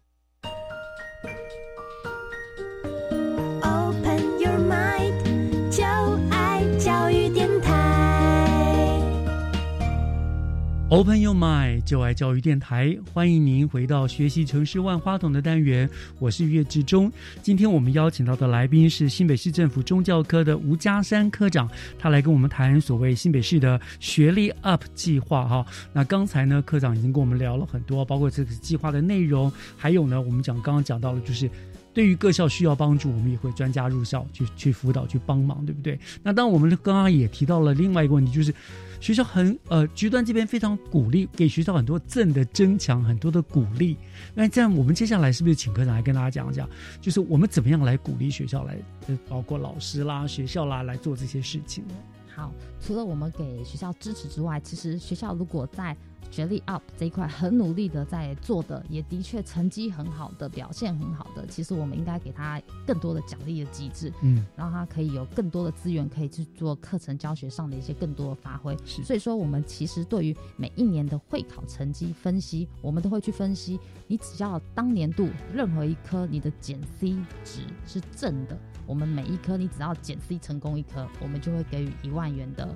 Open Your Mind，就爱教育电台，欢迎您回到学习城市万花筒的单元，我是岳志忠。今天我们邀请到的来宾是新北市政府中教科的吴家山科长，他来跟我们谈所谓新北市的学历 Up 计划哈。那刚才呢，科长已经跟我们聊了很多，包括这个计划的内容，还有呢，我们讲刚刚讲到了，就是对于各校需要帮助，我们也会专家入校去去辅导去帮忙，对不对？那当，我们刚刚也提到了另外一个问题，就是。学校很呃，局端这边非常鼓励，给学校很多正的增强，很多的鼓励。那这样，我们接下来是不是请科长来跟大家讲讲，就是我们怎么样来鼓励学校来，包括老师啦、学校啦来做这些事情呢？好，除了我们给学校支持之外，其实学校如果在学历 up 这一块很努力的在做的，也的确成绩很好的表现很好的，其实我们应该给他更多的奖励的机制，嗯，让他可以有更多的资源可以去做课程教学上的一些更多的发挥。所以说，我们其实对于每一年的会考成绩分析，我们都会去分析，你只要当年度任何一科你的减 C 值是正的，我们每一科你只要减 C 成功一科，我们就会给予一万元的。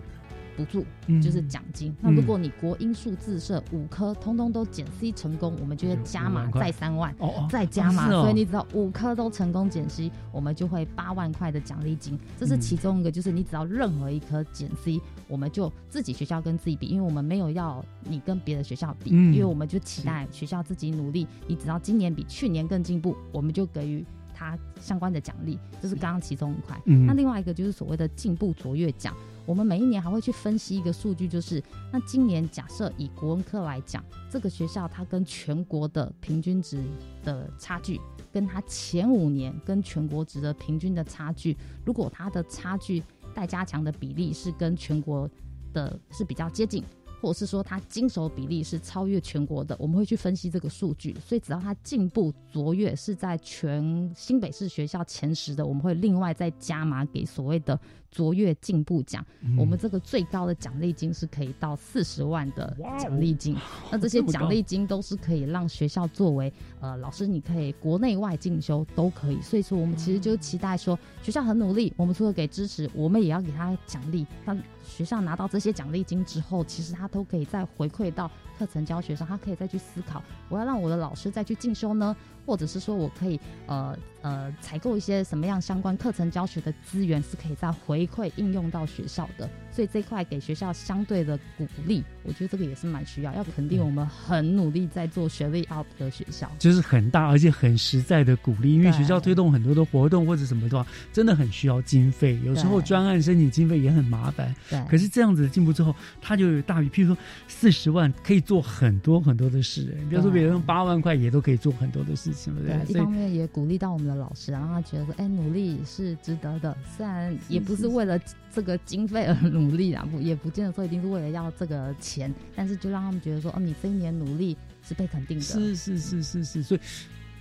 补助就是奖金。那如果你国英数自设五科，通通都减 C 成功，我们就会加码再三万，<laughs> 再加码。所以你只要五科都成功减 C，我们就会八万块的奖励金。这是其中一个，就是你只要任何一科减 C，我们就自己学校跟自己比，因为我们没有要你跟别的学校比，因为我们就期待学校自己努力。你只要今年比去年更进步，我们就给予他相关的奖励。这是刚刚其中一块。那另外一个就是所谓的进步卓越奖。我们每一年还会去分析一个数据，就是那今年假设以国文科来讲，这个学校它跟全国的平均值的差距，跟它前五年跟全国值的平均的差距，如果它的差距待加强的比例是跟全国的是比较接近。或是说他经手比例是超越全国的，我们会去分析这个数据。所以只要他进步卓越是在全新北市学校前十的，我们会另外再加码给所谓的卓越进步奖。我们这个最高的奖励金是可以到四十万的奖励金。那这些奖励金都是可以让学校作为呃老师，你可以国内外进修都可以。所以说我们其实就期待说学校很努力，我们除了给支持，我们也要给他奖励。让学校拿到这些奖励金之后，其实他都可以再回馈到课程教学上，他可以再去思考，我要让我的老师再去进修呢，或者是说我可以呃呃采购一些什么样相关课程教学的资源，是可以再回馈应用到学校的。所以这块给学校相对的鼓励，我觉得这个也是蛮需要，要肯定我们很努力在做学历 up 的学校，就是很大而且很实在的鼓励，因为学校推动很多的活动或者什么的话，真的很需要经费，有时候专案申请经费也很麻烦。对，可是这样子进步之后，它就有大于，譬如说四十万可以做很多很多的事，比如说别人用八万块也都可以做很多的事情，对不对？一方面也鼓励到我们的老师，让他觉得说，哎，努力是值得的，<laughs> 虽然也不是为了这个经费而努。努力啊，不也不见得说一定是为了要这个钱，但是就让他们觉得说，哦，你这一年努力是被肯定的。是是是是是，所以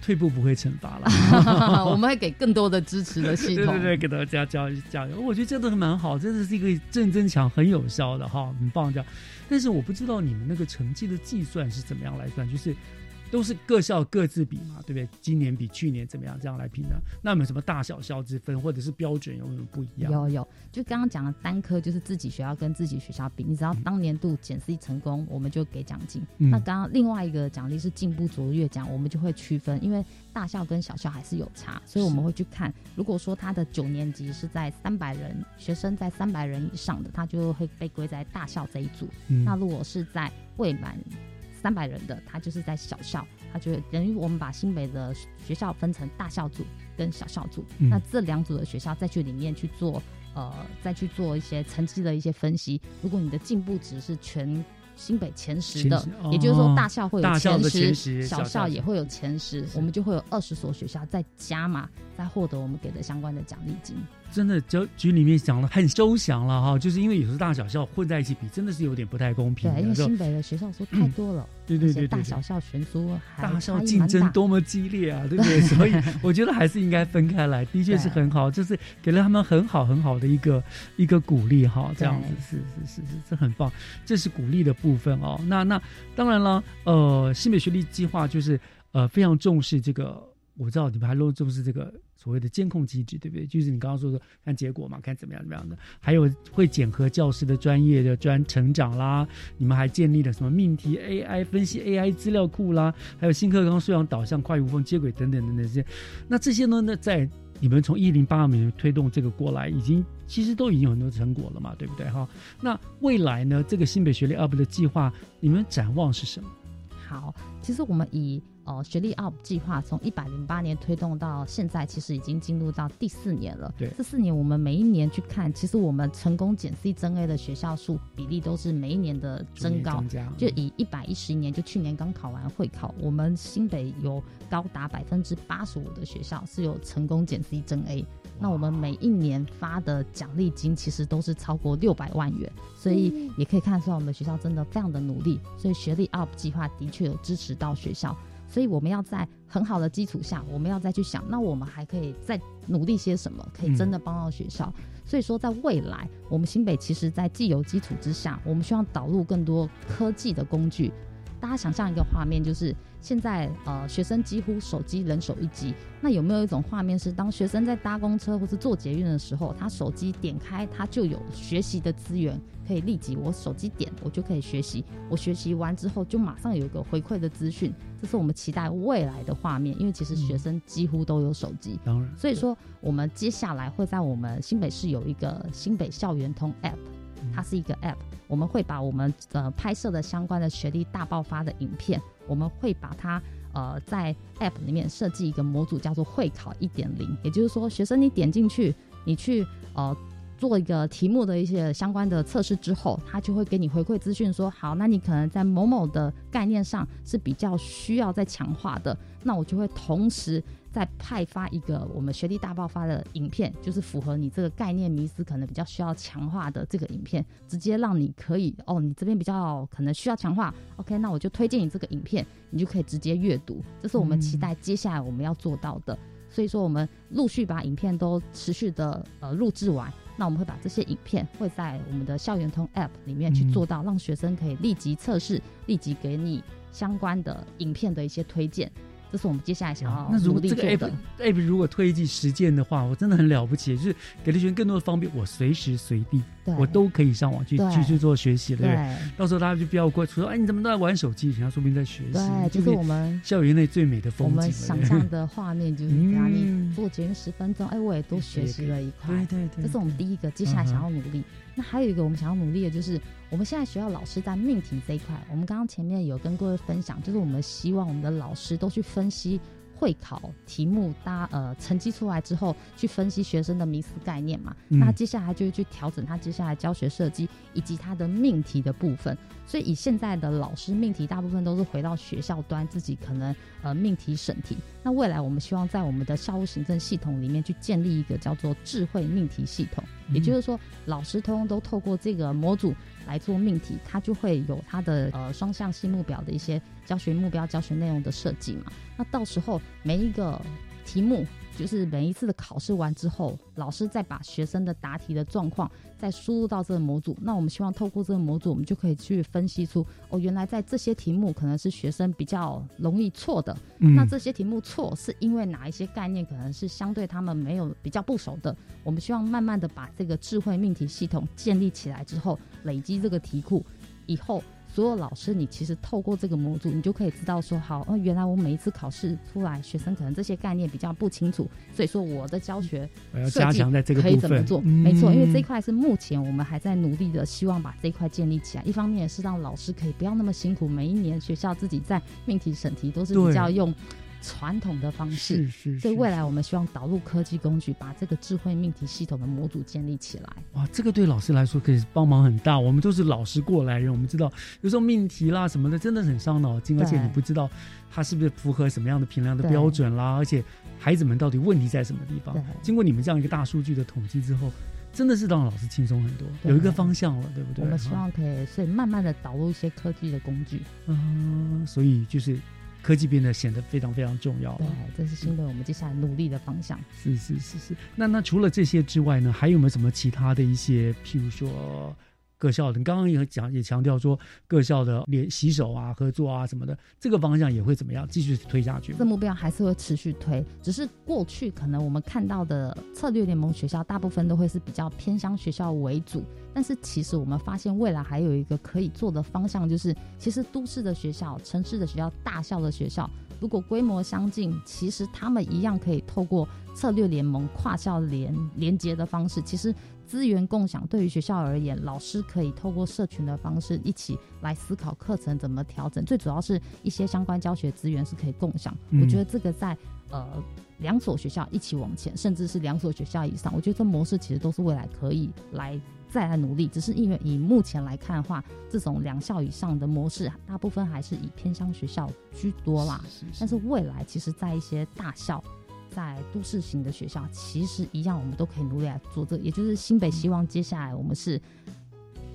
退步不会惩罚了，<laughs> 我们会给更多的支持的系统，<laughs> 对对对，给大家加加油。我觉得这都是蛮好，真的是一个正增强很有效的哈，很棒这样。但是我不知道你们那个成绩的计算是怎么样来算，就是。都是各校各自比嘛，对不对？今年比去年怎么样？这样来评的。那有没有什么大小校之分，或者是标准有没有不一样？有有，就刚刚讲的单科就是自己学校跟自己学校比，你只要当年度减 C 成功，我们就给奖金。那刚刚另外一个奖励是进步卓越奖，我们就会区分，因为大校跟小校还是有差，所以我们会去看。如果说他的九年级是在三百人学生在三百人以上的，他就会被归在大校这一组。那如果是在未满。三百人的，他就是在小校，他就等于我们把新北的学校分成大校组跟小校组，那这两组的学校再去里面去做，呃，再去做一些成绩的一些分析。如果你的进步值是全新北前十的，也就是说大校会有前十，小校也会有前十，我们就会有二十所学校再加码，再获得我们给的相关的奖励金。真的，就局里面讲了很周详了哈，就是因为有时候大小校混在一起比，真的是有点不太公平。对，因为新北的学校说太多了，对对对，大小校悬殊，大校竞争多么激烈啊，对不对？<laughs> 所以我觉得还是应该分开来，的确是很好，就是给了他们很好很好的一个一个鼓励哈，这样子是是是是，这很棒，这是鼓励的部分哦。那那当然了，呃，新北学历计划就是呃非常重视这个。我知道你们还漏重视这个所谓的监控机制，对不对？就是你刚刚说的看结果嘛，看怎么样怎么样的，还有会检核教师的专业的专成长啦。你们还建立了什么命题 AI 分析 AI 资料库啦，还有新课纲素养导向、跨域无缝接轨等等等等这些。那这些呢，那在你们从一零八二年推动这个过来，已经其实都已经有很多成果了嘛，对不对哈？那未来呢，这个新北学历 UP 的计划，你们展望是什么？好，其实我们以呃学历 UP 计划从一百零八年推动到现在，其实已经进入到第四年了。对，这四年我们每一年去看，其实我们成功减 C 增 A 的学校数比例都是每一年的增高。就以一百一十年，就去年刚考完会考，我们新北有高达百分之八十五的学校是有成功减 C 增 A。那我们每一年发的奖励金其实都是超过六百万元，所以也可以看出来我们学校真的非常的努力。所以学历 UP 计划的确有支持到学校，所以我们要在很好的基础下，我们要再去想，那我们还可以再努力些什么，可以真的帮到学校。所以说，在未来，我们新北其实在既有基础之下，我们需要导入更多科技的工具。大家想象一个画面，就是现在呃，学生几乎手机人手一机。那有没有一种画面是，当学生在搭公车或是坐捷运的时候，他手机点开，他就有学习的资源，可以立即我手机点，我就可以学习。我学习完之后，就马上有一个回馈的资讯。这是我们期待未来的画面，因为其实学生几乎都有手机。当然，所以说我们接下来会在我们新北市有一个新北校园通 App，它是一个 App。我们会把我们呃拍摄的相关的学历大爆发的影片，我们会把它呃在 App 里面设计一个模组，叫做会考一点零。也就是说，学生你点进去，你去呃做一个题目的一些相关的测试之后，他就会给你回馈资讯，说好，那你可能在某某的概念上是比较需要再强化的，那我就会同时。再派发一个我们学历大爆发的影片，就是符合你这个概念迷思，可能比较需要强化的这个影片，直接让你可以哦，你这边比较可能需要强化，OK，那我就推荐你这个影片，你就可以直接阅读。这是我们期待接下来我们要做到的。所以说，我们陆续把影片都持续的呃录制完，那我们会把这些影片会在我们的校园通 App 里面去做到，让学生可以立即测试，立即给你相关的影片的一些推荐。这是我们接下来想要。那如果这个 app app 如果推进实践的话，我真的很了不起，就是给了学生更多的方便，我随时随地我都可以上网去继续做学习了。对，到时候大家就不要过说，哎，你怎么都在玩手机？人家说不定在学习。对，就是我们校园内最美的风景。我们想象的画面就是这样，你做节约十分钟，哎，我也都学习了一块。对对对，这是我们第一个接下来想要努力。那还有一个我们想要努力的就是，我们现在学校老师在命题这一块，我们刚刚前面有跟各位分享，就是我们希望我们的老师都去分析。会考题目，搭呃成绩出来之后，去分析学生的迷思概念嘛？那接下来就会去调整他接下来教学设计以及他的命题的部分。所以以现在的老师命题，大部分都是回到学校端自己可能呃命题审题。那未来我们希望在我们的校务行政系统里面去建立一个叫做智慧命题系统，也就是说，老师通通都透过这个模组。来做命题，它就会有它的呃双向性目标的一些教学目标、教学内容的设计嘛。那到时候每一个题目。就是每一次的考试完之后，老师再把学生的答题的状况再输入到这个模组。那我们希望透过这个模组，我们就可以去分析出哦，原来在这些题目可能是学生比较容易错的。那这些题目错是因为哪一些概念可能是相对他们没有比较不熟的？我们希望慢慢的把这个智慧命题系统建立起来之后，累积这个题库以后。所有老师，你其实透过这个模组，你就可以知道说，好，哦，原来我每一次考试出来，学生可能这些概念比较不清楚，所以说我的教学加强在这个可以怎么做？没错，因为这一块是目前我们还在努力的，希望把这一块建立起来。一方面是让老师可以不要那么辛苦，每一年学校自己在命题审题都是比较用。传统的方式，是是，所以未来我们希望导入科技工具，把这个智慧命题系统的模组建立起来。哇，这个对老师来说可以帮忙很大。我们都是老师过来人，我们知道有时候命题啦什么的真的很伤脑筋，而且你不知道它是不是符合什么样的评量的标准啦，而且孩子们到底问题在什么地方？经过你们这样一个大数据的统计之后，真的是让老师轻松很多，有一个方向了，对不对？我们希望可以，所以慢慢的导入一些科技的工具。嗯，所以就是。科技变得显得非常非常重要。对，这是新的我们接下来努力的方向。是是是是。那那除了这些之外呢，还有没有什么其他的一些，譬如说各校的，你刚刚也讲也强调说各校的联洗手啊、合作啊什么的，这个方向也会怎么样继续推下去？这目标还是会持续推，只是过去可能我们看到的策略联盟学校，大部分都会是比较偏乡学校为主。但是其实我们发现未来还有一个可以做的方向，就是其实都市的学校、城市的学校、大校的学校，如果规模相近，其实他们一样可以透过策略联盟、跨校联连接的方式，其实。资源共享对于学校而言，老师可以透过社群的方式一起来思考课程怎么调整。最主要是一些相关教学资源是可以共享。我觉得这个在呃两所学校一起往前，甚至是两所学校以上，我觉得这模式其实都是未来可以来再来努力。只是因为以目前来看的话，这种两校以上的模式，大部分还是以偏乡学校居多啦。但是未来其实，在一些大校。在都市型的学校，其实一样，我们都可以努力来做这。也就是新北希望接下来我们是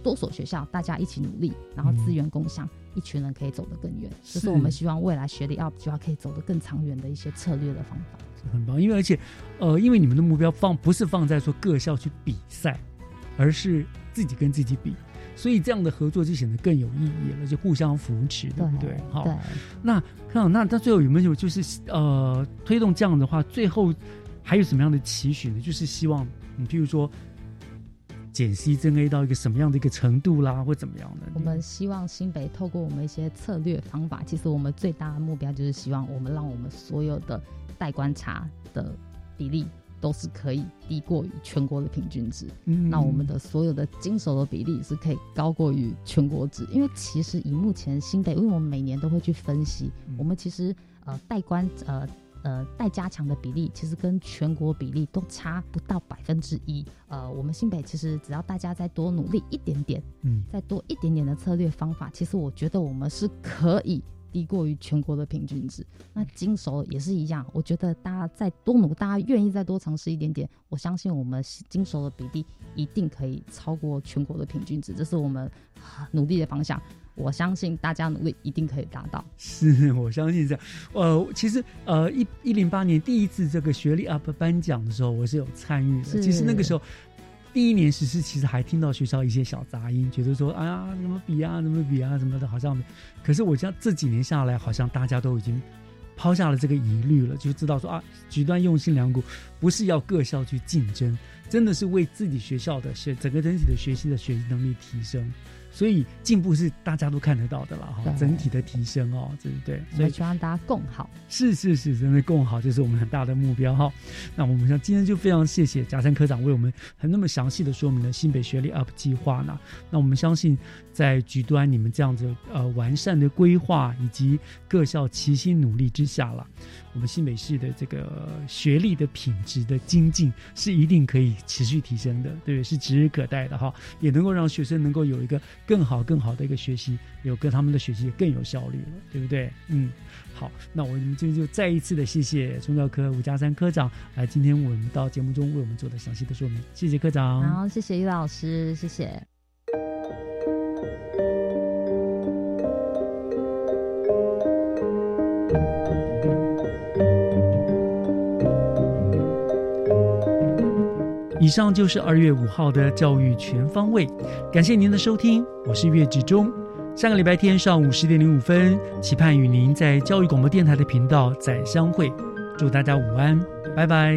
多所学校，大家一起努力，然后资源共享，一群人可以走得更远。这是我们希望未来学历 up 计划可以走得更长远的一些策略的方法。很棒，因为而且呃，因为你们的目标放不是放在说各校去比赛，而是自己跟自己比。所以这样的合作就显得更有意义了，就互相扶持，对不对？好，那看那那最后有没有就是呃推动这样的话，最后还有什么样的期许呢？就是希望你譬如说减 C 增 A 到一个什么样的一个程度啦，或怎么样的？我们希望新北透过我们一些策略方法，其实我们最大的目标就是希望我们让我们所有的待观察的比例。都是可以低过于全国的平均值，嗯那我们的所有的经手的比例是可以高过于全国值。因为其实以目前新北，因为我们每年都会去分析，我们其实呃带关呃呃待加强的比例，其实跟全国比例都差不到百分之一。呃，我们新北其实只要大家再多努力一点点，嗯，再多一点点的策略方法，其实我觉得我们是可以。低过于全国的平均值，那金手也是一样。我觉得大家再多努，大家愿意再多尝试一点点，我相信我们金手的比例一定可以超过全国的平均值，这是我们努力的方向。我相信大家努力一定可以达到。是我相信这样。呃，其实呃一一零八年第一次这个学历 UP 颁奖的时候，我是有参与的。其实那个时候。第一年实施，其实还听到学校一些小杂音，觉得说，哎呀，怎么比啊，怎么比啊，什么的，好像。可是我家这几年下来，好像大家都已经抛下了这个疑虑了，就知道说啊，极端用心良苦，不是要各校去竞争，真的是为自己学校的学整个整体的学习的学习能力提升。所以进步是大家都看得到的了哈，整体的提升哦，对不对？所以希望大家共好。是是是，真的共好，这是我们很大的目标哈。那我们像今天就非常谢谢贾山科长为我们很那么详细的说明了新北学历 UP 计划呢。那我们相信，在局端你们这样子呃完善的规划以及各校齐心努力之下了。我们新北市的这个学历的品质的精进是一定可以持续提升的，对，是指日可待的哈，也能够让学生能够有一个更好更好的一个学习，有跟他们的学习更有效率了，对不对？嗯，好，那我们今天就再一次的谢谢中教科吴家山科长来今天我们到节目中为我们做的详细的说明，谢谢科长，好，谢谢于老师，谢谢。以上就是二月五号的教育全方位，感谢您的收听，我是岳志忠。下个礼拜天上午十点零五分，期盼与您在教育广播电台的频道再相会。祝大家午安，拜拜。